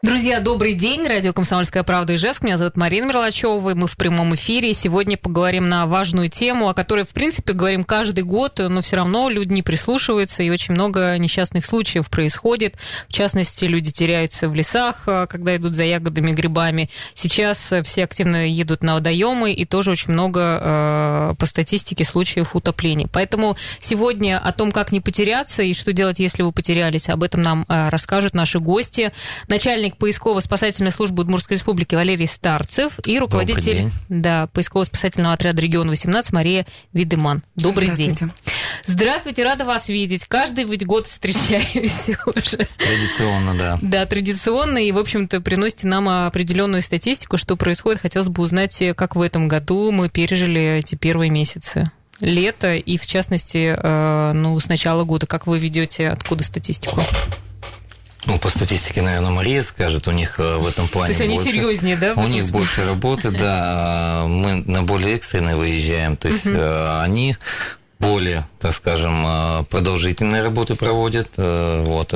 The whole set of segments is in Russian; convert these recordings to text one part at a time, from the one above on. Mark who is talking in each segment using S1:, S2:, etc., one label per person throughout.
S1: Друзья, добрый день. Радио «Комсомольская правда» Ижевск. Меня зовут Марина Мерлачева. Мы в прямом эфире. Сегодня поговорим на важную тему, о которой, в принципе, говорим каждый год, но все равно люди не прислушиваются, и очень много несчастных случаев происходит. В частности, люди теряются в лесах, а, когда идут за ягодами, грибами. Сейчас все активно едут на водоемы, и тоже очень много э, по статистике случаев утоплений. Поэтому сегодня о том, как не потеряться и что делать, если вы потерялись, об этом нам э, расскажут наши гости. Начальник поисково-спасательной службы Удмуртской республики Валерий Старцев и руководитель да, поисково-спасательного отряда региона 18 Мария Видеман. Добрый
S2: Здравствуйте.
S1: день. Здравствуйте, рада вас видеть. Каждый ведь год встречаемся уже.
S3: Традиционно, да.
S1: Да, традиционно, и, в общем-то, приносите нам определенную статистику, что происходит. Хотелось бы узнать, как в этом году мы пережили эти первые месяцы лета, и, в частности, э, ну, с начала года. Как вы ведете, откуда статистику?
S3: Ну, по статистике, наверное, Мария скажет, у них э, в этом плане
S1: То есть они
S3: больше,
S1: серьезнее, да?
S3: У них больше работы, да. а Мы на более экстренные выезжаем. То есть э, они более, так скажем, э, продолжительные работы проводят. Э, Вот.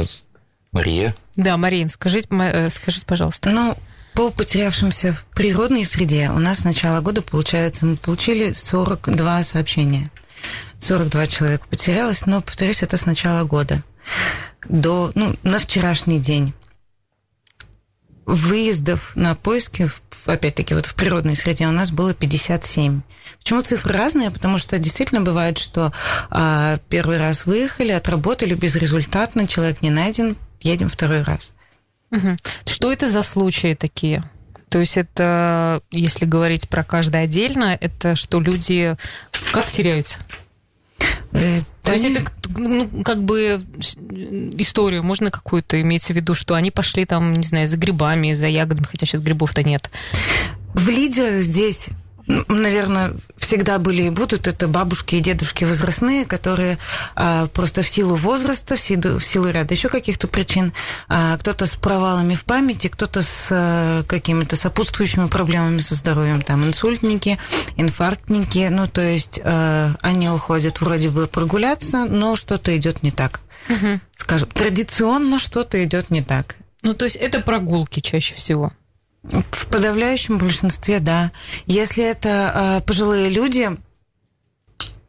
S3: Мария.
S1: Да, Марин, скажите, э, скажите, пожалуйста.
S2: Ну, по потерявшимся в природной среде у нас с начала года, получается, мы получили 42 сообщения. 42 человека потерялось, но, повторюсь, это с начала года. До, ну, на вчерашний день. Выездов на поиски, опять-таки, вот в природной среде у нас было 57. Почему цифры разные? Потому что действительно бывает, что а, первый раз выехали, отработали безрезультатно, человек не найден, едем второй раз.
S1: Что это за случаи такие? То есть это, если говорить про каждый отдельно, это что люди как теряются?
S2: Э,
S1: То есть это ну, как бы историю можно какую-то имеется в виду, что они пошли там, не знаю, за грибами, за ягодами, хотя сейчас грибов-то нет.
S2: В лидерах здесь, наверное, всегда были и будут это бабушки и дедушки возрастные, которые а, просто в силу возраста, в силу, в силу ряда еще каких-то причин, а, кто-то с провалами в памяти, кто-то с а, какими-то сопутствующими проблемами со здоровьем, там инсультники, инфарктники, ну то есть а, они уходят вроде бы прогуляться, но что-то идет не так. Скажем, традиционно что-то идет не так.
S1: Ну, то есть это прогулки чаще всего.
S2: В подавляющем большинстве, да. Если это э, пожилые люди,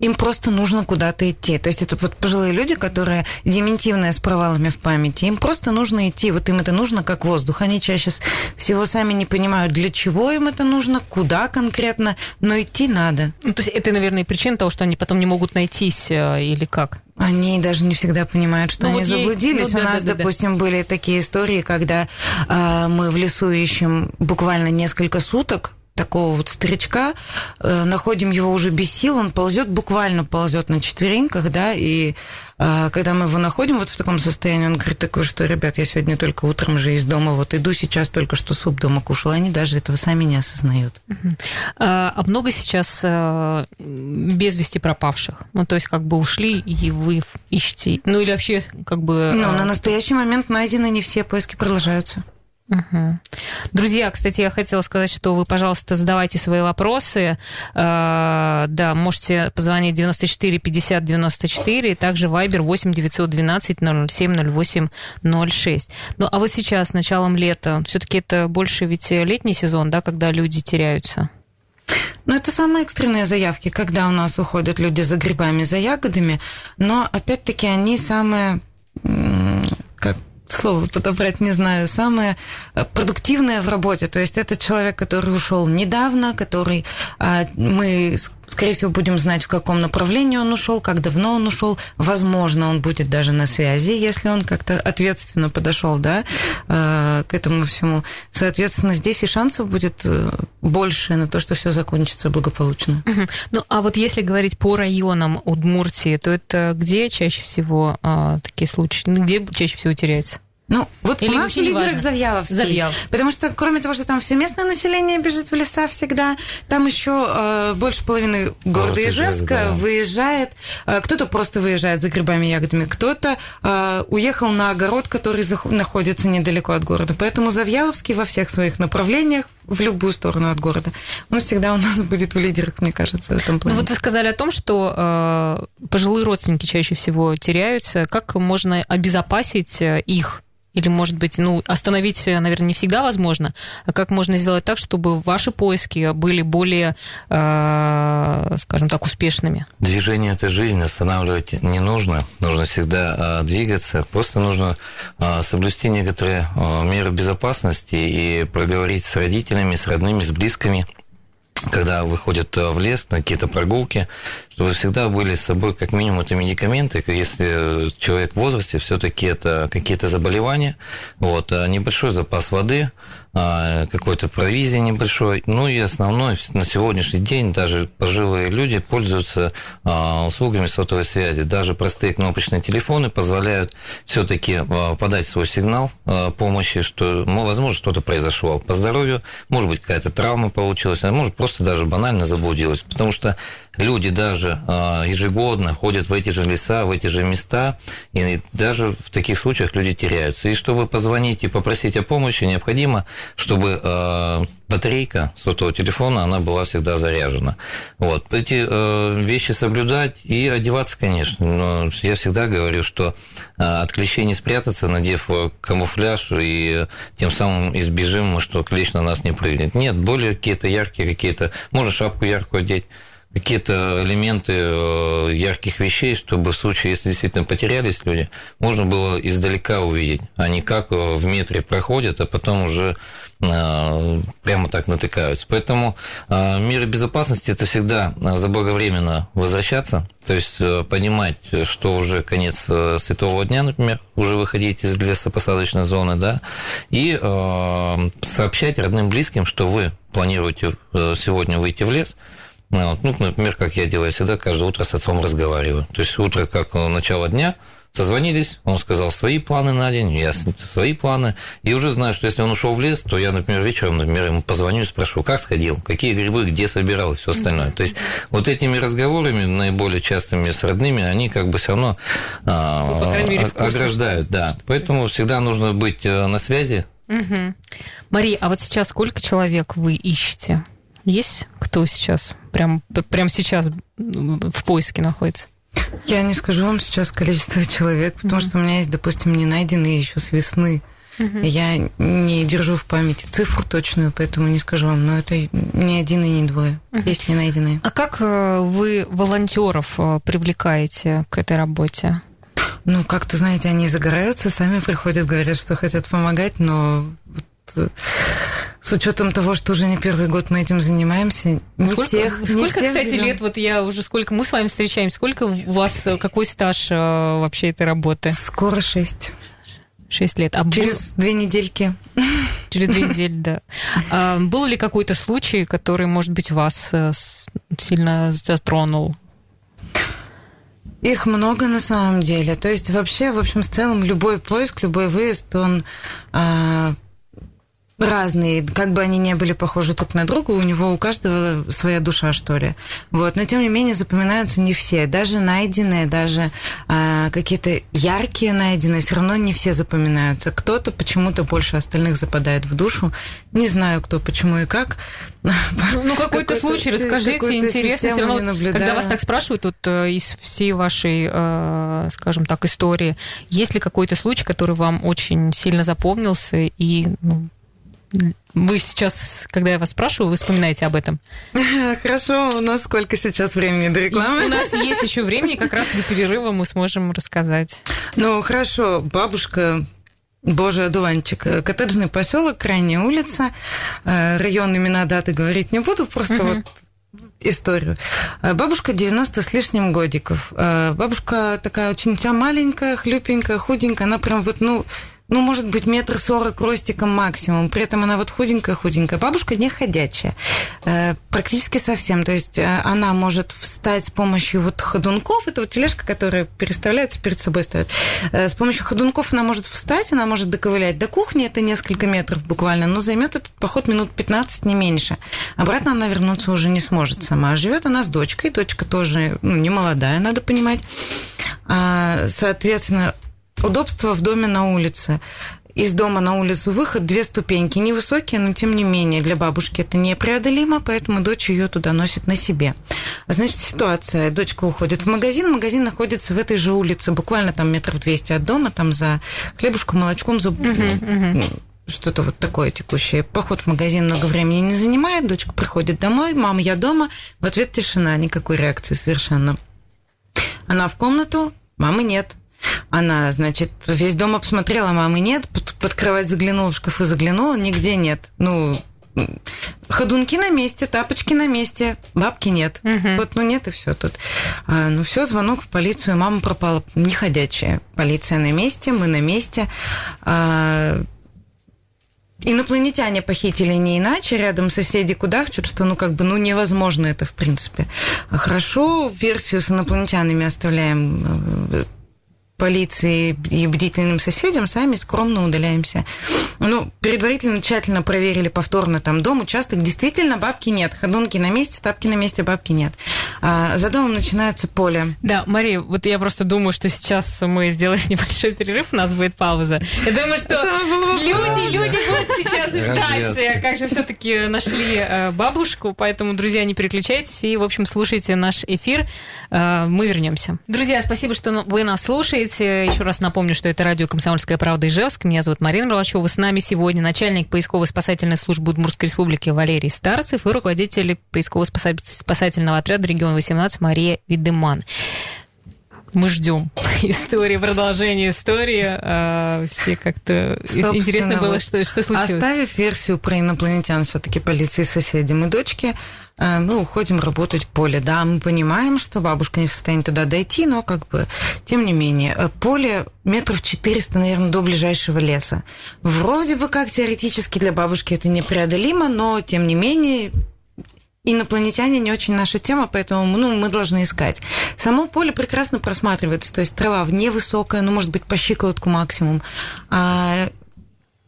S2: им просто нужно куда-то идти. То есть это вот пожилые люди, которые дементивные с провалами в памяти, им просто нужно идти. Вот им это нужно как воздух. Они чаще всего сами не понимают, для чего им это нужно, куда конкретно, но идти надо.
S1: Ну, то есть это, наверное, причина того, что они потом не могут найтись э, или как?
S2: Они даже не всегда понимают, что
S1: Ну,
S2: они
S1: вот ей-
S2: заблудились.
S1: ну,
S2: У
S1: да,
S2: нас,
S1: да, да, да.
S2: допустим, были такие истории, когда а, мы в лесу ищем буквально несколько суток такого вот старичка, э, находим его уже без сил, он ползет, буквально ползет на четвереньках, да, и а, когда мы его находим вот в таком состоянии, он говорит такое, что, ребят, я сегодня только утром же из дома, вот иду сейчас только что суп дома кушал, они даже этого сами не осознают.
S1: А а много сейчас э, без вести пропавших? Ну, то есть как бы ушли, и вы ищете? Ну, или вообще как бы...
S2: Ну,
S1: э,
S2: на настоящий момент найдены не все, поиски продолжаются.
S1: Мгм. Друзья, кстати, я хотела сказать, что вы, пожалуйста, задавайте свои вопросы. Э, Да, можете позвонить 94 50 94, и также Viber 8 912 007 08 06. Ну, а вот сейчас, с началом лета, все-таки это больше ведь летний сезон, да, когда люди теряются?
S2: Ну, это самые экстренные заявки, когда у нас уходят люди за грибами, за ягодами, но, опять-таки, они самые, как слово подобрать не знаю, самое э, продуктивное в работе. То есть это человек, который ушел недавно, который а, мы, скорее всего, будем знать, в каком направлении он ушел, как давно он ушел. Возможно, он будет даже на связи, если он как-то ответственно подошел, да, э, к этому всему. Соответственно, здесь и шансов будет э, больше на то, что все закончится благополучно.
S1: Мгм. Ну, а вот если говорить по районам Удмуртии, то это где чаще всего а, такие случаи? Ну, где чаще всего теряются?
S2: Ну, вот
S1: Или
S2: у нас
S1: важно?
S2: Завьяловский.
S1: Завьялов.
S2: Потому что, кроме того, что там все местное население бежит в леса всегда, там еще э, больше половины города
S3: Город Ижевск,
S2: Ижевска
S3: да.
S2: выезжает. Э, кто-то просто выезжает за грибами и ягодами, кто-то э, уехал на огород, который зах- находится недалеко от города. Поэтому Завьяловский во всех своих направлениях, в любую сторону от города, он всегда у нас будет в лидерах, мне кажется, в этом
S1: Ну
S2: плане.
S1: вот вы сказали о том, что э, пожилые родственники чаще всего теряются. Как можно обезопасить э, их? Или, может быть, ну, остановить, э, наверное, не всегда возможно, а как можно сделать так, чтобы ваши поиски были более, э, скажем так, успешными?
S3: Движение это жизнь, останавливать не нужно. Нужно всегда а, двигаться. Просто нужно а, соблюсти некоторые а, меры безопасности и проговорить с родителями, с родными, с близкими когда выходят а, в лес на какие-то прогулки, чтобы всегда были с собой как минимум это медикаменты, если человек в возрасте, все-таки это какие-то заболевания, вот, а небольшой запас воды, какой-то провизии небольшой. Ну и основной на сегодняшний день даже пожилые люди пользуются а, услугами сотовой связи. Даже простые кнопочные телефоны позволяют все-таки подать свой сигнал а, помощи, что, ну, возможно, что-то произошло по здоровью, может быть, какая-то травма получилась, а может, просто даже банально заблудилась. Потому что люди даже а, ежегодно ходят в эти же леса, в эти же места, и даже в таких случаях люди теряются. И чтобы позвонить и попросить о помощи, необходимо, чтобы а, батарейка сотового телефона, она была всегда заряжена. Вот. Эти э, вещи соблюдать и одеваться, конечно. Но я всегда говорю, что от клещей не спрятаться, надев э, камуфляж, и тем самым избежим мы, что клещ на нас не прыгнет. Нет, более какие-то яркие, какие-то... Можно шапку яркую одеть, какие-то элементы э, ярких вещей, чтобы в случае, если действительно потерялись люди, можно было издалека увидеть, а не как э, в метре проходят, а потом уже э, прямо так натыкаются. Поэтому меры безопасности это всегда заблаговременно возвращаться, то есть понимать, что уже конец светового дня, например, уже выходить из лесопосадочной зоны, да, и сообщать родным близким, что вы планируете сегодня выйти в лес, вот, ну, например, как я делаю всегда, каждое утро с отцом разговариваю. То есть утро как э, начало дня, созвонились, он сказал свои планы на день, я свои планы, и уже знаю, что если он ушел в лес, то я, например, вечером, например, ему позвоню и спрошу, как сходил, какие грибы, где собирал и все остальное. То есть вот этими разговорами, наиболее частыми с родными, они как бы все равно а,
S1: Ну, мере, курсе.
S3: ограждают, да. Поэтому всегда нужно быть э, на связи,
S1: Мгм. Мария, а вот сейчас сколько человек вы ищете? Есть кто сейчас, прям, прям сейчас в поиске находится?
S2: Я не скажу вам сейчас количество человек, потому что у меня есть, допустим, не найденные еще с весны. Я не держу в памяти цифру точную, поэтому не скажу вам, но это не один и не двое. Есть не найденные.
S1: А как э, вы волонтеров э, привлекаете к этой работе?
S2: Ну, как-то, знаете, они загораются, сами приходят, говорят, что хотят помогать, но с учетом того, что уже не первый год мы этим занимаемся, не
S1: сколько,
S2: всех, не
S1: сколько
S2: всех
S1: кстати,
S2: берём.
S1: лет, вот я уже, сколько мы с вами встречаемся, сколько у вас, э, какой стаж э, вообще этой работы?
S2: Скоро шесть.
S1: Шесть лет. А был-
S2: Через две недельки.
S1: через две недели, да. А был ли какой-то случай, который, может быть, вас э, сильно затронул?
S2: Их много на самом деле. То есть вообще, в общем, в целом любой поиск, любой выезд, он а, разный, как бы они не были похожи друг на друга, у него у каждого своя душа, что ли. Вот. Но тем не менее запоминаются не все. Даже найденные, даже а, какие-то яркие найденные, все равно не все запоминаются. Кто-то почему-то больше остальных западает в душу. Не знаю, кто, почему и как.
S1: Ну, какой-то случай, расскажите, интересно. Все равно, когда вас так спрашивают вот, э, из всей вашей, э, скажем так, истории, есть ли какой-то случай, который вам очень сильно запомнился, и ну, вы сейчас, когда я вас спрашиваю, вы вспоминаете об этом?
S2: Хорошо, у нас сколько сейчас времени до
S1: И
S2: рекламы?
S1: у нас есть еще времени, как раз до перерыва мы сможем рассказать.
S2: Ну, хорошо, бабушка Божий одуванчик. Коттеджный поселок, крайняя улица. Э, Район имена даты говорить не буду, просто вот историю. Э, Бабушка 90 с лишним годиков. Э, Бабушка такая очень вся маленькая, хлюпенькая, худенькая. Она прям вот, ну, ну, может быть, метр сорок ростиком максимум. При этом она вот худенькая-худенькая. Бабушка не ходячая. Э, практически совсем. То есть э, она может встать с помощью вот ходунков. Это вот тележка, которая переставляется, перед собой ставит. Э, с помощью ходунков она может встать, она может доковылять до кухни. Это несколько метров буквально. Но займет этот поход минут 15, не меньше. Обратно она вернуться уже не сможет сама. Живет она с дочкой. Дочка тоже ну, не молодая, надо понимать. А, соответственно, удобство в доме на улице. Из дома на улицу выход две ступеньки, невысокие, но тем не менее для бабушки это непреодолимо, поэтому дочь ее туда носит на себе. Значит, ситуация. Дочка уходит в магазин, магазин находится в этой же улице, буквально там метров 200 от дома, там за хлебушком, молочком, за... Uh-huh, uh-huh что-то вот такое текущее. Поход в магазин много времени не занимает, дочка приходит домой, мама, я дома, в ответ тишина, никакой реакции совершенно. Она в комнату, мамы нет. Она, значит, весь дом обсмотрела, мамы нет, под, под кровать заглянула, в шкафы заглянула, нигде нет. Ну, ходунки на месте, тапочки на месте, бабки нет. Угу. Вот, ну нет и все тут. А, ну все, звонок в полицию, мама пропала, неходячая. Полиция на месте, мы на месте. А, инопланетяне похитили не иначе, рядом соседи кудахчут, что ну как бы ну невозможно это в принципе. Хорошо, версию с инопланетянами оставляем э, полиции и бдительным соседям, сами скромно удаляемся. Ну, предварительно тщательно проверили повторно там дом, участок. Действительно, бабки нет. Ходунки на месте, тапки на месте, бабки нет. А за домом начинается поле.
S1: Да, Мария, вот я просто думаю, что сейчас мы сделаем небольшой перерыв, у нас будет пауза. Я думаю, что люди, люди сейчас ждать, как же все-таки нашли э, бабушку. Поэтому, друзья, не переключайтесь и, в общем, слушайте наш эфир. Э, мы вернемся. Друзья, спасибо, что вы нас слушаете. Еще раз напомню, что это радио «Комсомольская правда» Ижевск. Меня зовут Марина Мерлачева. С нами сегодня начальник поисково-спасательной службы Удмуртской республики Валерий Старцев и руководитель поисково-спасательного отряда региона 18 Мария Видеман мы ждем истории, продолжения истории. А, все как-то интересно было, что, что случилось.
S2: Оставив версию про инопланетян все-таки полиции, соседям и дочке, а, мы уходим работать в поле. Да, мы понимаем, что бабушка не в состоянии туда дойти, но как бы, тем не менее, э, поле метров 400, наверное, до ближайшего леса. Вроде бы как теоретически для бабушки это непреодолимо, но тем не менее инопланетяне не очень наша тема, поэтому ну, мы должны искать. Само поле прекрасно просматривается, то есть трава невысокая, ну, может быть, по щиколотку максимум. А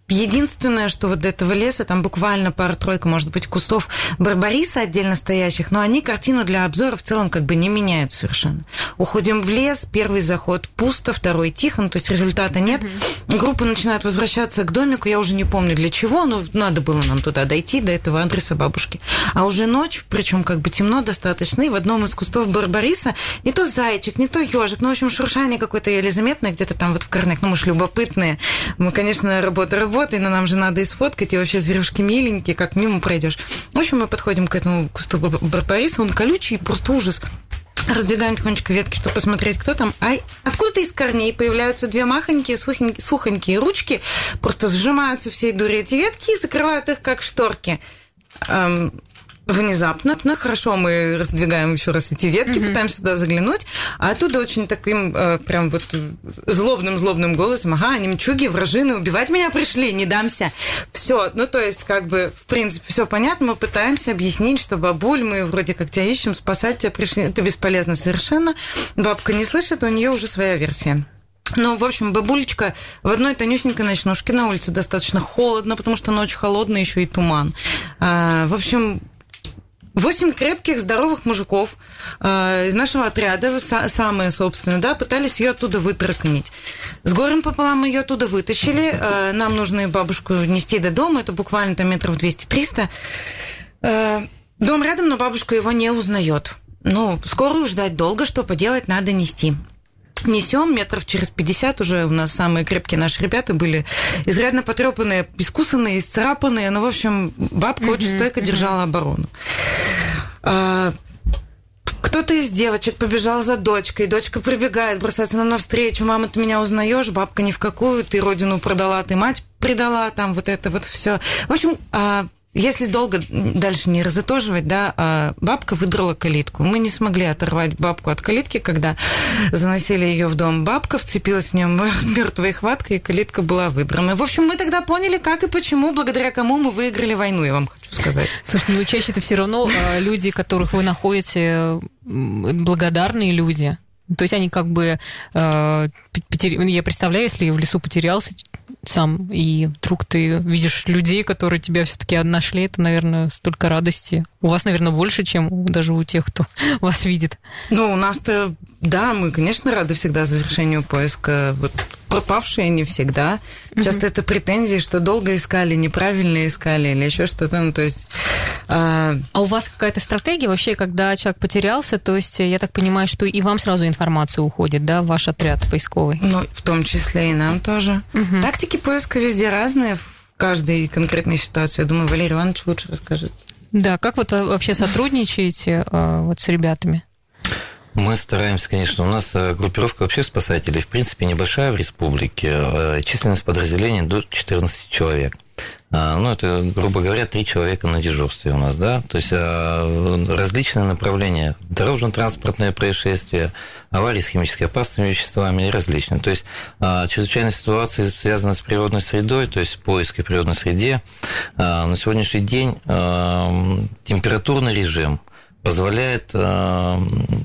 S2: Единственное, что вот до этого леса, там буквально пара-тройка, может быть, кустов барбариса отдельно стоящих, но они картину для обзора в целом как бы не меняют совершенно. Уходим в лес, первый заход пусто, второй тихо, ну, то есть результата нет. Mm-hmm. Группа начинает возвращаться к домику, я уже не помню для чего, но надо было нам туда дойти, до этого адреса бабушки. А уже ночь, причем как бы темно достаточно, и в одном из кустов барбариса не то зайчик, не то ежик, ну, в общем, шуршание какое-то еле заметное где-то там вот в корнях, ну, мы же любопытные. Мы, конечно, работа работой, но нам же надо и сфоткать, и вообще зверюшки миленькие, как мимо пройдешь. В общем, мы подходим к этому кусту барбариса, он колючий, просто ужас. Раздвигаем тихонечко ветки, чтобы посмотреть, кто там. Ай, откуда-то из корней появляются две махонькие, сухонькие, сухонькие ручки, просто сжимаются всей дури эти ветки и закрывают их, как шторки. Внезапно, ну, хорошо, мы раздвигаем еще раз эти ветки, mm-hmm. пытаемся туда заглянуть, а оттуда очень таким э, прям вот злобным-злобным голосом, ага, немчуги, вражины, убивать меня пришли, не дамся. Все, ну то есть как бы, в принципе, все понятно, мы пытаемся объяснить, что бабуль, мы вроде как тебя ищем, спасать тебя пришли, это бесполезно совершенно. Бабка не слышит, у нее уже своя версия. Ну, в общем, бабулечка в одной тонюсенькой ночнушке на улице достаточно холодно, потому что ночь холодная, еще и туман. А, в общем, Восемь крепких, здоровых мужиков э, из нашего отряда, са- самые, собственно, да, пытались ее оттуда вытараканить. С горем пополам ее оттуда вытащили. Э, нам нужно бабушку нести до дома, это буквально там метров 200-300. Э, дом рядом, но бабушка его не узнает. Ну, скорую ждать долго, что поделать, надо нести несем метров через 50 уже. У нас самые крепкие наши ребята были. Изрядно потрепанные, искусанные, исцарапанные, но, ну, в общем, бабка очень стойко держала оборону. А, кто-то из девочек побежал за дочкой, дочка прибегает, бросается нам навстречу, мама, ты меня узнаешь, бабка ни в какую, ты родину продала, ты мать предала, там вот это вот все. В общем, а, если долго дальше не разытоживать, да, а бабка выдрала калитку. Мы не смогли оторвать бабку от калитки, когда заносили ее в дом. Бабка вцепилась в нем мертвой хваткой, и калитка была выдрана. В общем, мы тогда поняли, как и почему, благодаря кому мы выиграли войну, я вам хочу сказать.
S1: Слушай, ну чаще это все равно а, люди, которых вы находите, благодарные люди. То есть они как бы... Э, я представляю, если в лесу потерялся сам, и вдруг ты видишь людей, которые тебя все-таки нашли, это, наверное, столько радости. У вас, наверное, больше, чем даже у тех, кто вас видит.
S2: Ну, у нас-то, да, мы, конечно, рады всегда завершению поиска. Вот пропавшие не всегда. Часто mm-hmm. это претензии, что долго искали, неправильно искали или еще что-то. Ну, то есть...
S1: А... а у вас какая-то стратегия вообще, когда человек потерялся, то есть я так понимаю, что и вам сразу информация уходит, да, в ваш отряд поисковый?
S2: Ну, в том числе и нам тоже. Mm-hmm. Тактики поиска везде разные, в каждой конкретной ситуации. Я думаю, Валерий Иванович лучше расскажет.
S1: Да, как вот вообще сотрудничаете а, вот с ребятами?
S3: Мы стараемся, конечно, у нас э, группировка вообще спасателей, в принципе, небольшая в республике, э, численность подразделений до 14 человек. А, ну, это, грубо говоря, три человека на дежурстве у нас, да, то есть а, различные направления, дорожно-транспортные происшествия, аварии с химически опасными веществами и различные. То есть а, чрезвычайные ситуации связаны с природной средой, то есть поиски в природной среде. На сегодняшний день температурный режим – позволяет э,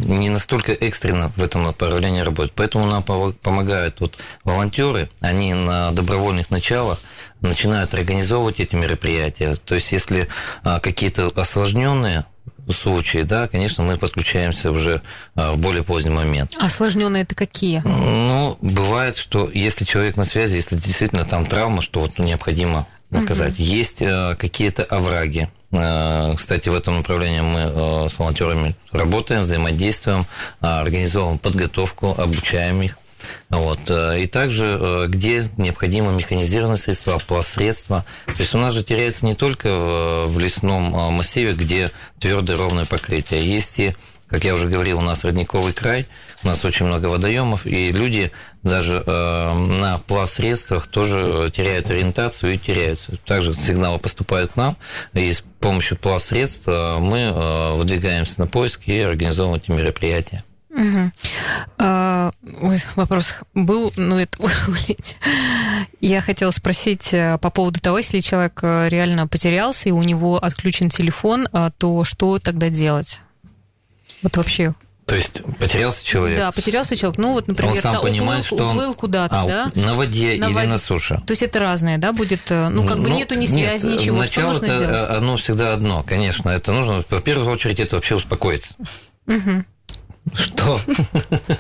S3: не настолько экстренно в этом направлении работать. Поэтому нам помогают вот волонтеры, они на добровольных началах начинают организовывать эти мероприятия. То есть, если э, какие-то осложненные случаи, да, конечно, мы подключаемся уже э, в более поздний момент.
S1: Осложненные это какие?
S3: Ну, бывает, что если человек на связи, если действительно там травма, что вот необходимо наказать. Угу. Есть э, какие-то овраги. Э, кстати, в этом направлении мы э, с волонтерами работаем, взаимодействуем, организовываем подготовку, обучаем их. Вот. И также, где необходимы механизированные средства, пластсредства. То есть у нас же теряются не только в лесном массиве, где твердое ровное покрытие. Есть и как я уже говорил, у нас родниковый край, у нас очень много водоемов, и люди даже э, на плавсредствах тоже э, теряют ориентацию и теряются. Также сигналы поступают к нам, и с помощью плавсредств э, мы э, выдвигаемся на поиск и организовываем эти мероприятия.
S1: Угу. А, вопрос был, ну это Я хотела спросить э, по поводу того, если человек реально потерялся и у него отключен телефон, то что тогда делать? Вот вообще.
S3: То есть потерялся человек?
S1: Да, потерялся человек. Ну вот, например,
S3: он сам
S1: да,
S3: понимает,
S1: уплыл,
S3: что он...
S1: уплыл куда-то,
S3: а,
S1: да?
S3: На воде на или воде. на суше.
S1: То есть это разное, да, будет? Э, ну, как ну, бы нету ни связи, нет, ничего.
S3: Начало
S1: что нужно
S3: это
S1: делать?
S3: оно всегда одно, конечно. Это нужно, в первую очередь, это вообще успокоиться. Угу. Что?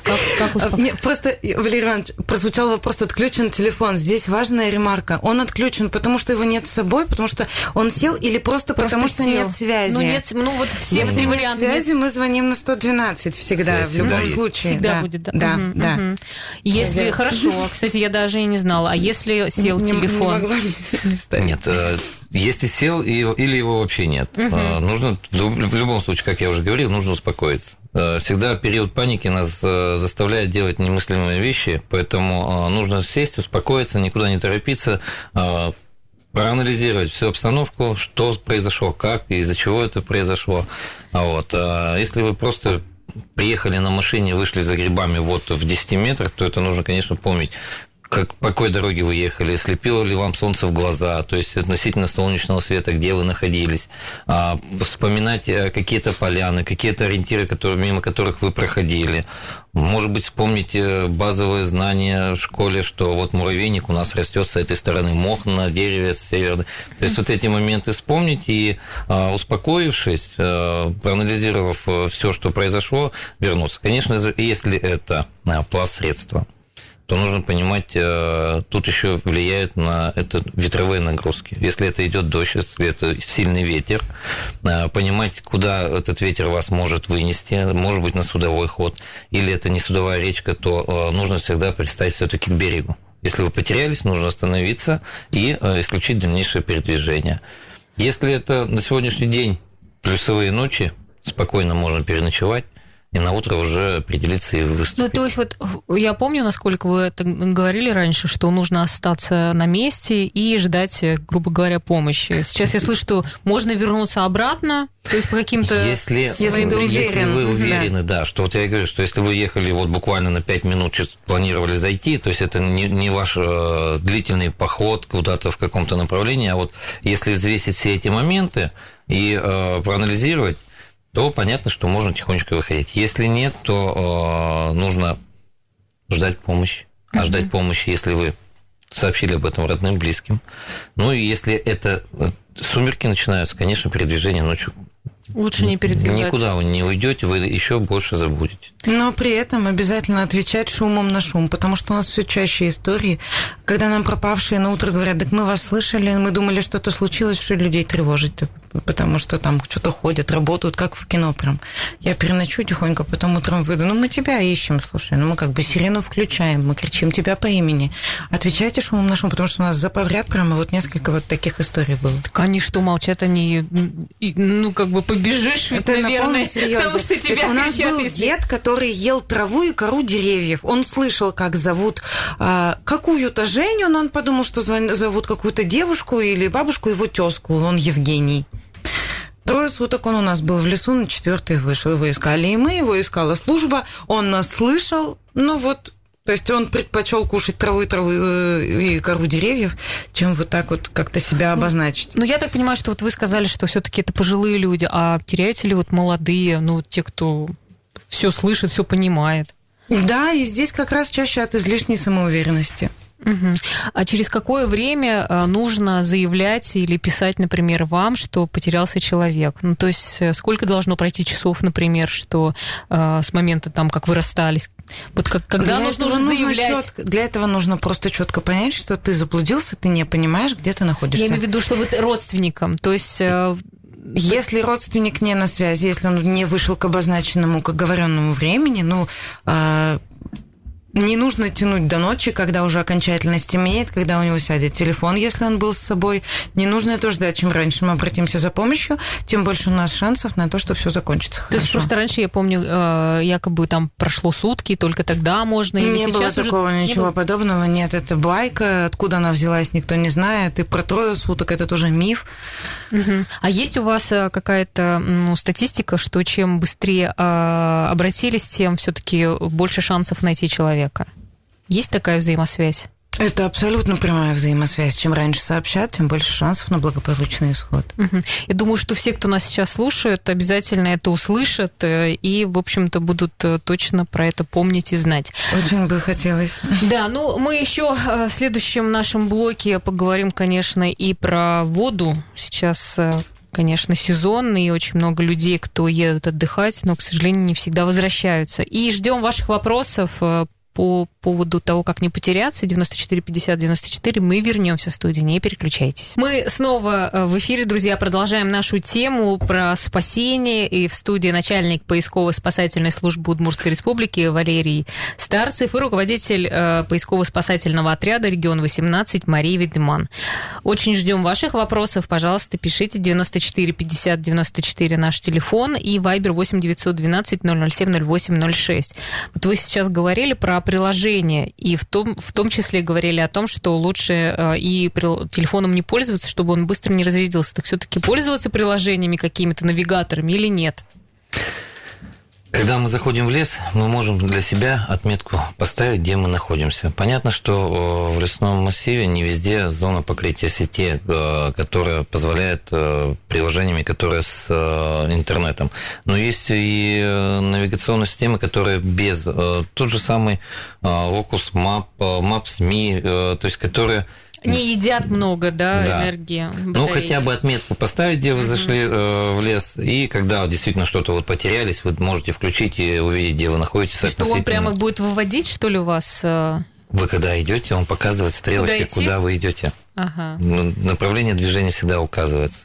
S2: Как, как Нет, просто, Валерий Иванович, прозвучал вопрос, отключен телефон. Здесь важная ремарка. Он отключен, потому что его нет с собой, потому что он сел или просто, просто потому что нет связи.
S1: Ну, нет, ну вот все
S2: Если нет связи, мы звоним на 112 всегда, Связь в любом
S3: всегда
S2: случае.
S1: Всегда да. будет, да.
S2: Да, угу, да. Угу.
S1: Если, я... хорошо, кстати, я даже и не знала, а если сел не, телефон?
S3: Не нет, э, если сел или его вообще нет, угу. нужно, в любом случае, как я уже говорил, нужно успокоиться. Э, всегда период паники нас э, заставляет делать немыслимые вещи, поэтому э, нужно сесть, успокоиться, никуда не торопиться, проанализировать всю обстановку, что произошло, как, из-за чего это произошло. А вот. Если вы просто приехали на машине, вышли за грибами вот в 10 метрах, то это нужно, конечно, помнить, как, по какой дороге вы ехали, слепило ли вам солнце в глаза, то есть относительно солнечного света, где вы находились, а, вспоминать э, какие-то поляны, какие-то ориентиры, которые, мимо которых вы проходили, может быть, вспомнить э, базовые знания в школе, что вот муравейник у нас растет с этой стороны, мох на дереве с северной. То есть вот эти моменты вспомнить и, а, успокоившись, э, проанализировав все, что произошло, вернуться. Конечно, если это плавсредство, то нужно понимать, э, тут еще влияют на это ветровые нагрузки. Если это идет дождь, если это сильный ветер, э, понимать, куда этот ветер вас может вынести, может быть, на судовой ход, или это не судовая речка, то э, нужно всегда пристать все-таки к берегу. Если вы потерялись, нужно остановиться и исключить дальнейшее передвижение. Если это на сегодняшний день плюсовые ночи, спокойно можно переночевать, и на утро уже определиться и выступить.
S1: Ну, то есть вот я помню, насколько вы это говорили раньше, что нужно остаться на месте и ждать, грубо говоря, помощи. Сейчас я слышу, что можно вернуться обратно, то есть по каким-то
S3: если,
S2: если, ты
S3: если вы уверены, да. да, что вот я говорю, что если вы ехали вот буквально на 5 минут, планировали зайти, то есть это не, не ваш э, длительный поход куда-то в каком-то направлении, а вот если взвесить все эти моменты и э, проанализировать, то понятно, что можно тихонечко выходить. Если нет, то э, нужно ждать помощи. А mm-hmm. ждать помощи, если вы сообщили об этом родным, близким. Ну и если это э, сумерки начинаются, конечно, передвижение ночью
S1: Лучше не передвигаться.
S3: Никуда вы не уйдете, вы еще больше забудете.
S2: Но при этом обязательно отвечать шумом на шум, потому что у нас все чаще истории, когда нам пропавшие на утро говорят, так мы вас слышали, мы думали, что-то случилось, что людей тревожить потому что там что-то ходят, работают, как в кино прям. Я переночую тихонько, потом утром выйду. Ну, мы тебя ищем, слушай. Ну, мы как бы сирену включаем, мы кричим тебя по имени. Отвечайте шумом нашему, потому что у нас за подряд прямо вот несколько вот таких историй было.
S1: Так они что, молчат, они, ну, как бы побежишь, ведь,
S2: Это
S1: наверное,
S2: потому
S1: что тебя
S2: У нас
S1: кричат,
S2: был
S1: если...
S2: дед, который ел траву и кору деревьев. Он слышал, как зовут а, какую-то Женю, но он подумал, что зовут какую-то девушку или бабушку, его тезку. Он Евгений. Трое суток он у нас был в лесу, на четвертый вышел. Его искали и мы, его искала служба. Он нас слышал, ну вот то есть он предпочел кушать траву и траву э, и кору деревьев, чем вот так вот как-то себя ну, обозначить.
S1: Ну, ну, я так понимаю, что вот вы сказали, что все-таки это пожилые люди, а теряются ли вот молодые, ну, те, кто все слышит, все понимает?
S2: Да, и здесь как раз чаще от излишней самоуверенности.
S1: Угу. А через какое время э, нужно заявлять или писать, например, вам, что потерялся человек? Ну, то есть э, сколько должно пройти часов, например, что э, с момента там, как вы расстались? Вот как, когда для нужно уже заявлять? Нужно
S2: четко, для этого нужно просто четко понять, что ты заблудился, ты не понимаешь, где ты находишься.
S1: Я имею в виду, что вы родственником, то есть э,
S2: если родственник не на связи, если он не вышел к обозначенному, к оговоренному времени, ну, не нужно тянуть до ночи, когда уже окончательно стемнеет, когда у него сядет телефон, если он был с собой. Не нужно это ждать. Чем раньше мы обратимся за помощью, тем больше у нас шансов на то, что все закончится
S1: хорошо. То есть просто раньше, я помню, э, якобы там прошло сутки, только тогда можно, или
S2: не
S1: сейчас
S2: было такого,
S1: уже...
S2: ничего не подобного. Нет, это байка, откуда она взялась, никто не знает. И про трое суток это тоже миф.
S1: Угу. А есть у вас э, какая-то ну, статистика, что чем быстрее э, обратились, тем все-таки больше шансов найти человека? Есть такая взаимосвязь?
S2: Это абсолютно прямая взаимосвязь. Чем раньше сообщат, тем больше шансов на благополучный исход.
S1: Угу. Я думаю, что все, кто нас сейчас слушает, обязательно это услышат э, и, в общем-то, будут точно про это помнить и знать.
S2: Очень бы хотелось.
S1: Да, ну мы еще в следующем нашем блоке поговорим, конечно, и про воду. Сейчас конечно, сезон, и очень много людей, кто едут отдыхать, но, к сожалению, не всегда возвращаются. И ждем ваших вопросов по поводу того, как не потеряться, 94 50 94, мы вернемся в студию, не переключайтесь. Мы снова э, в эфире, друзья, продолжаем нашу тему про спасение, и в студии начальник поисково-спасательной службы Удмуртской республики Валерий Старцев и руководитель э, поисково-спасательного отряда регион 18 Мария Видеман. Очень ждем ваших вопросов, пожалуйста, пишите 94 50 94 наш телефон и Viber 8 912 007 08 06. Вот вы сейчас говорили про приложение, и в том, в том числе говорили о том, что лучше э, и телефоном не пользоваться, чтобы он быстро не разрядился. Так все-таки пользоваться приложениями какими-то, навигаторами или нет?
S3: Когда мы заходим в лес, мы можем для себя отметку поставить, где мы находимся. Понятно, что в лесном массиве не везде зона покрытия сети, э, которая позволяет э, приложениями, которые с э, интернетом. Но есть и навигационные системы, которые без. Тот же самый Locus Map, Maps.me, то есть которые
S1: не едят много, да, да. энергии.
S3: Батареи. Ну, хотя бы отметку поставить, где вы зашли э, в лес, и когда действительно что-то вот потерялись, вы можете включить и увидеть, где вы находитесь.
S1: Что он прямо будет выводить, что ли, у вас? Э?
S3: Вы когда идете, он показывает стрелочки, куда, куда вы идете. Ага. Ну, направление движения всегда указывается.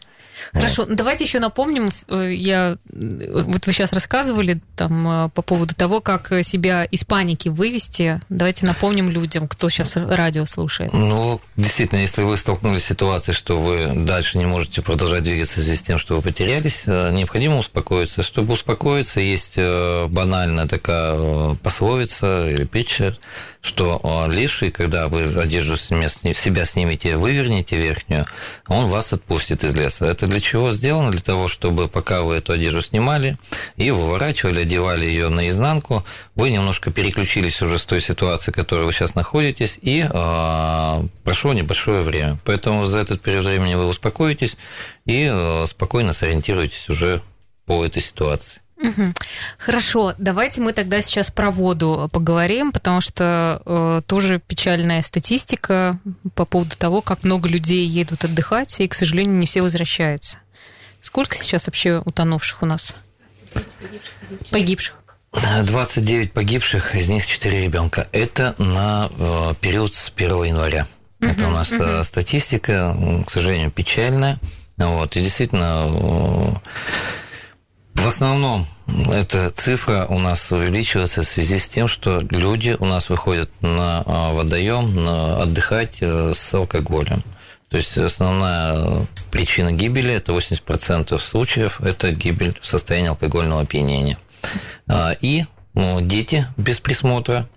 S1: Хорошо, вот. давайте еще напомним, э, я, вот вы сейчас рассказывали там э, по поводу того, как себя из паники вывести. Давайте напомним людям, кто сейчас радио слушает.
S3: Ну, действительно, если вы столкнулись с ситуацией, что вы дальше не можете продолжать двигаться в связи с тем, что вы потерялись, э, необходимо успокоиться. Чтобы успокоиться, есть банальная такая пословица или питчер, что лишний, когда вы одежду себя снимете, вывернете верхнюю, он вас отпустит из леса. Это для чего сделано? Для того, чтобы пока вы эту одежду снимали и выворачивали, одевали ее наизнанку, вы немножко переключились уже с той ситуации, в которой вы сейчас находитесь, и э, прошло небольшое время. Поэтому за этот период времени вы успокоитесь и э, спокойно сориентируетесь уже по этой ситуации.
S1: Угу. Хорошо, давайте мы тогда сейчас про воду поговорим, потому что э, тоже печальная статистика по поводу того, как много людей едут отдыхать, и, к сожалению, не все возвращаются. Сколько сейчас вообще утонувших у нас? Погибших.
S3: 29 погибших, из них 4 ребенка. Это на э, период с 1 января. Uh-huh, Это у нас uh-huh. статистика, к сожалению, печальная. Вот, и действительно, э, в основном эта цифра у нас увеличивается в связи с тем, что люди у нас выходят на а, водоем отдыхать э, с алкоголем. То есть основная причина гибели, это 80% случаев, это гибель в состоянии алкогольного опьянения. А, и ну, дети без присмотра,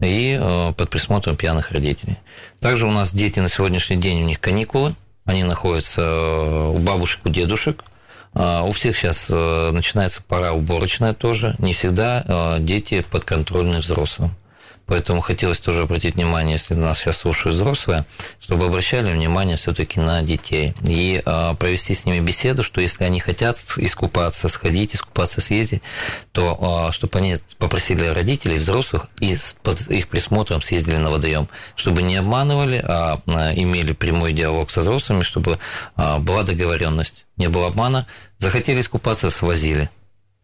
S3: и э, под присмотром пьяных родителей. Также у нас дети на сегодняшний день, у них каникулы, они находятся э, у бабушек, у дедушек, у всех сейчас э, начинается пора уборочная тоже. Не всегда э, дети подконтрольны взрослым. Поэтому хотелось тоже обратить внимание, если нас сейчас слушают взрослые, чтобы обращали внимание все-таки на детей. И э, провести с ними беседу, что если они хотят искупаться, сходить, искупаться, съездить, то э, чтобы они попросили родителей, взрослых, и под их присмотром съездили на водоем, чтобы не обманывали, а имели прямой диалог со взрослыми, чтобы э, была договоренность, не было обмана. Захотели искупаться, свозили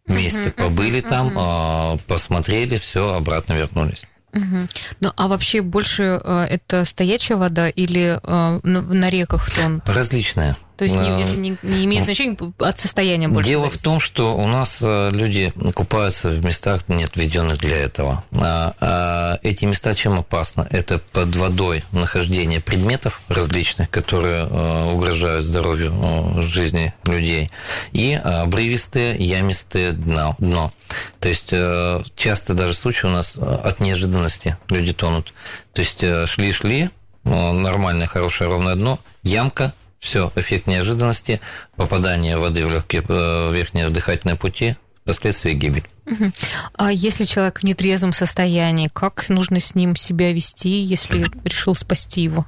S3: вместе, побыли там, посмотрели, все, обратно вернулись.
S1: Угу. Ну, а вообще больше э, это стоячая вода или э, на, на реках тон?
S3: Различная.
S1: То есть не, это не, не имеет значения от состояния больше?
S3: Дело зависит. в том, что у нас э, люди купаются в местах, не отведенных для этого. А, а эти места чем опасны? Это под водой нахождение предметов различных, которые э, угрожают здоровью э, жизни людей, и обрывистые, ямистые дно. дно. То есть часто даже случаи у нас от неожиданности люди тонут. То есть шли-шли, нормальное, хорошее, ровное дно, ямка, все, эффект неожиданности, попадание воды в легкие в верхние дыхательные пути, последствия гибель.
S1: А если человек в нетрезвом состоянии, как нужно с ним себя вести, если решил спасти его?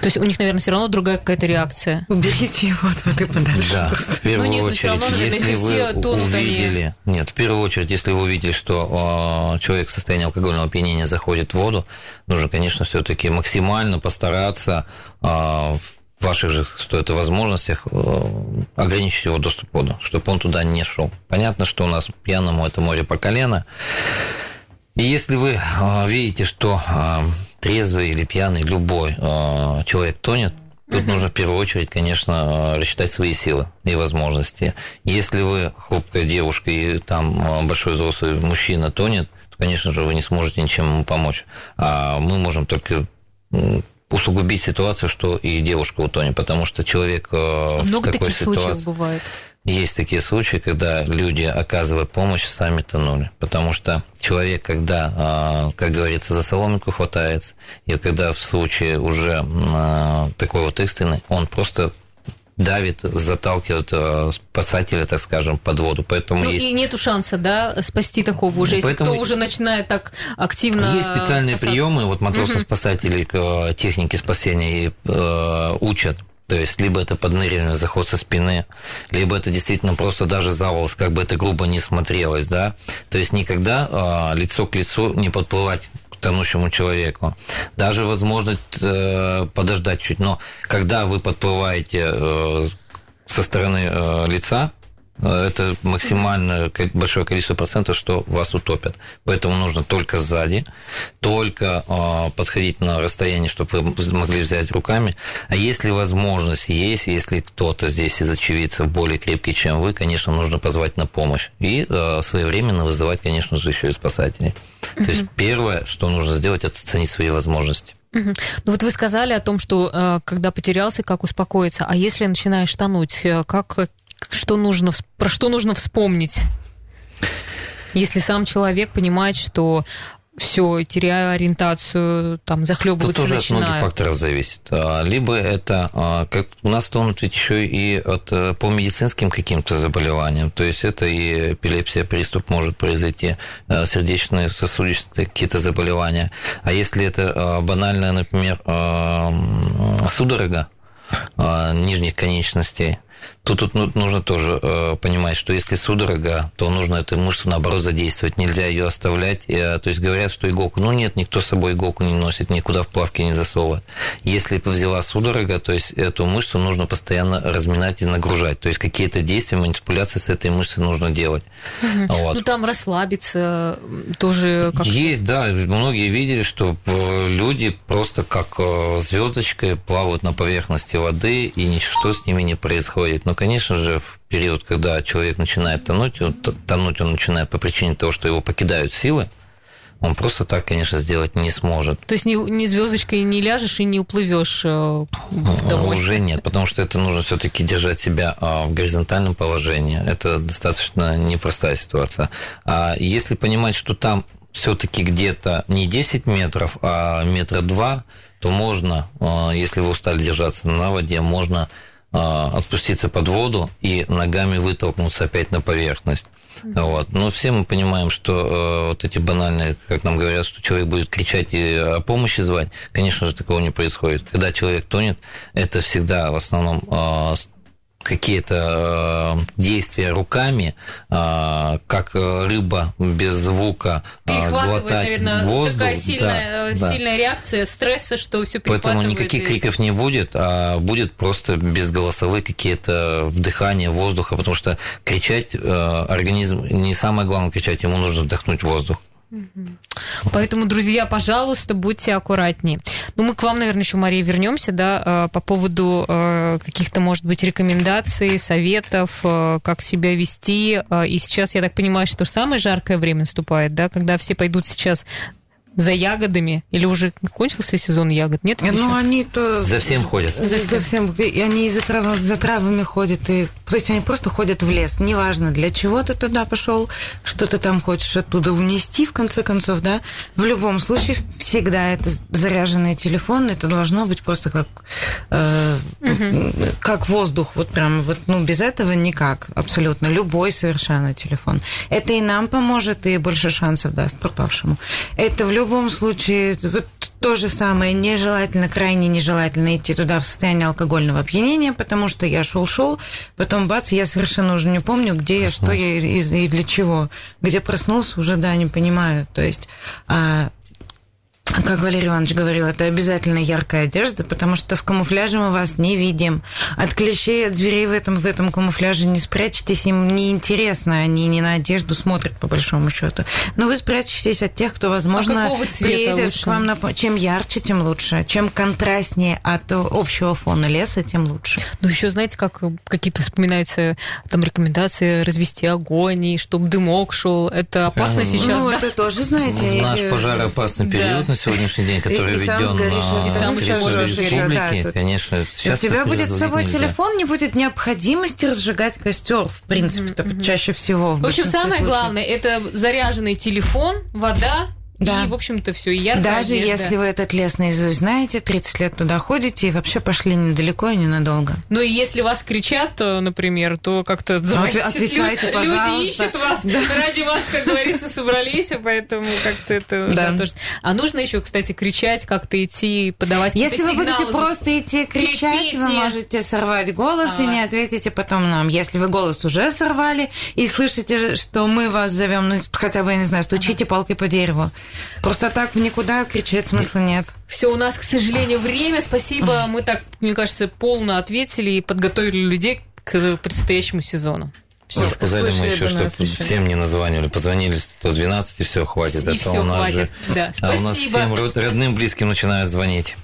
S1: То есть у них, наверное, все равно другая какая-то реакция.
S2: Уберите его от воды подальше.
S3: Да, просто. в первую ну, нет, очередь, равно, наверное, если, если вы тонут, увидели... Они... Нет, в первую очередь, если вы увидели, что э, человек в состоянии алкогольного опьянения заходит в воду, нужно, конечно, все таки максимально постараться э, ваших же, что это возможностях, э, ограничить его доступ к воду, чтобы он туда не шел. Понятно, что у нас пьяному это море по колено. И если вы э, видите, что э, трезвый или пьяный любой человек тонет, Тут нужно в первую очередь, конечно, рассчитать свои силы и возможности. Если вы хрупкая девушка и там большой взрослый мужчина тонет, то, конечно же, вы не сможете ничем ему помочь. А мы можем только усугубить ситуацию, что и девушка утонет, потому что человек
S1: э, Много в такой таких ситуации... случаев бывает.
S3: Есть такие случаи, когда люди, оказывая помощь, сами тонули. Потому что человек, когда, э, как говорится, за соломинку хватается, и когда в случае уже э, такой вот экстренный, он просто давит, заталкивает э, спасателя, так скажем, под воду. Поэтому
S1: ну,
S3: есть...
S1: и нету шанса, да, спасти такого уже, если Поэтому... кто уже начинает так активно
S3: Есть специальные спасаться. приемы, вот матросов-спасателей угу. техники спасения э, учат. То есть, либо это подныривание, заход со спины, либо это действительно просто даже заволос, как бы это грубо не смотрелось, да. То есть, никогда э, лицо к лицу не подплывать тонущему человеку. Даже возможность э, подождать чуть. Но когда вы подплываете э, со стороны э, лица, Это максимально большое количество процентов, что вас утопят. Поэтому нужно только сзади, только а, подходить на расстояние, чтобы вы могли взять руками. А если возможность есть, если кто-то здесь из очевидцев более крепкий, чем вы, конечно, нужно позвать на помощь. И а, своевременно вызывать, конечно же, еще и спасателей. То есть первое, что нужно сделать, это оценить свои возможности.
S1: Ну вот вы сказали о том, что э, когда потерялся, как успокоиться. А если начинаешь тонуть, э, как, что нужно, про что нужно вспомнить? Если сам человек понимает, что все, теряю ориентацию, там, захлебываться
S3: тоже
S1: начинаю.
S3: от многих факторов зависит. А, либо это, а, как у нас тонут ведь еще и от, э, по медицинским каким-то заболеваниям, то есть это и эпилепсия, приступ может произойти, э, сердечные, сосудистые какие-то заболевания. А если это а, банальная, например, судорога нижних конечностей, Тут, тут ну, нужно тоже э, понимать, что если судорога, то нужно эту мышцу, наоборот, задействовать. Нельзя ее оставлять. Э, то есть говорят, что иголку, ну нет, никто с собой иголку не носит, никуда в плавки не засовывает. Если взяла судорога, то есть эту мышцу нужно постоянно разминать и нагружать. То есть какие-то действия, манипуляции с этой мышцей нужно делать.
S1: Угу. Вот. Ну там расслабиться тоже как
S3: Есть, да. Многие видели, что э, люди просто как э, звездочкой плавают на поверхности воды, и ничто с ними не происходит происходит. Но, конечно же, в период, когда человек начинает тонуть, он, тонуть он начинает по причине того, что его покидают силы, он просто так, конечно, сделать не сможет.
S1: То есть ни, ни звездочкой не ляжешь и не уплывешь э, домой?
S3: Уже нет, потому что это нужно все-таки держать себя а, в горизонтальном положении. Это достаточно непростая ситуация. А если понимать, что там все-таки где-то не 10 метров, а метра два, то можно, а, если вы устали держаться на воде, можно отпуститься под воду и ногами вытолкнуться опять на поверхность. Вот. Но все мы понимаем, что э, вот эти банальные, как нам говорят, что человек будет кричать и о помощи звать, конечно же, такого не происходит. Когда человек тонет, это всегда в основном э, какие-то э, действия руками, э, как рыба без звука
S1: э, глотать наверное, воздух. Такая сильная, да, сильная да. реакция стресса, что все
S3: Поэтому никаких криков не будет, а будет просто безголосовые какие-то вдыхания воздуха, потому что кричать организм не самое главное кричать, ему нужно вдохнуть воздух.
S1: Поэтому, друзья, пожалуйста, будьте аккуратнее. Ну, мы к вам, наверное, еще, Мария, вернемся, да, э, по поводу э, каких-то, может быть, рекомендаций, советов, э, как себя вести. И сейчас, я так понимаю, что самое жаркое время наступает, да, когда все пойдут сейчас за ягодами? Или уже кончился сезон ягод? Нет?
S2: Ну, еще? они то...
S3: За всем ходят.
S2: За, за всем. И они за, трав... за травами ходят. И... То есть они просто ходят в лес. Неважно, для чего ты туда пошел, что ты там хочешь оттуда унести, в конце концов, да. В любом случае, всегда это заряженный телефон. Это должно быть просто как, э, угу. как воздух. Вот прям, вот, ну, без этого никак. Абсолютно. Любой совершенно телефон. Это и нам поможет, и больше шансов даст пропавшему. Это в любом любом случае, вот то же самое, нежелательно, крайне нежелательно идти туда в состоянии алкогольного опьянения, потому что я шел-шел, потом бац, я совершенно уже не помню, где я, что я и, и для чего. Где проснулся, уже, да, не понимаю. То есть а, как Валерий Иванович говорил, это обязательно яркая одежда, потому что в камуфляже мы вас не видим. От клещей, от зверей в этом, в этом камуфляже не спрячетесь, им неинтересно, они не на одежду смотрят, по большому счету. Но вы спрячетесь от тех, кто, возможно, а приедет лучше? к вам на... Чем ярче, тем лучше. Чем контрастнее от общего фона леса, тем лучше.
S1: Ну, еще знаете, как какие-то вспоминаются там рекомендации развести огонь, и чтобы дымок шел. Это опасно а, сейчас,
S2: Ну,
S1: да?
S2: это тоже, знаете...
S3: Наш пожароопасный период на сегодняшний день, который и, и введен на
S1: и сам
S3: республике, да, конечно,
S2: сейчас у тебя будет с собой нельзя. телефон, не будет необходимости разжигать костер, в принципе, mm-hmm. чаще всего.
S1: В, в общем, самое случаев. главное это заряженный телефон, вода да. И, в общем-то, все и ярко.
S2: Даже
S1: одежда.
S2: если вы этот лес наизусть знаете, 30 лет туда ходите и вообще пошли недалеко и ненадолго.
S1: Ну и если вас кричат, то, например, то как-то
S2: отзывайтесь. Отвечайте,
S1: люди,
S2: пожалуйста.
S1: Люди ищут вас, да. ради вас, как говорится, собрались, поэтому как-то это
S2: да. Да,
S1: тоже. А нужно еще, кстати, кричать, как-то идти, подавать
S2: Если вы
S1: будете
S2: просто идти кричать, вы можете сорвать голос а. и не ответите потом нам. Если вы голос уже сорвали и слышите, что мы вас зовем, ну хотя бы, я не знаю, стучите палкой по дереву. Просто так в никуда кричать смысла нет.
S1: Все, у нас, к сожалению, время. Спасибо. Мы так, мне кажется, полно ответили и подготовили людей к предстоящему сезону.
S3: Все, сказали мы еще, что всем не названивали. Позвонили 112, и все, хватит.
S1: И
S3: а
S1: все,
S3: у нас
S1: хватит.
S3: Же,
S1: да.
S3: а у нас всем родным, близким начинают звонить.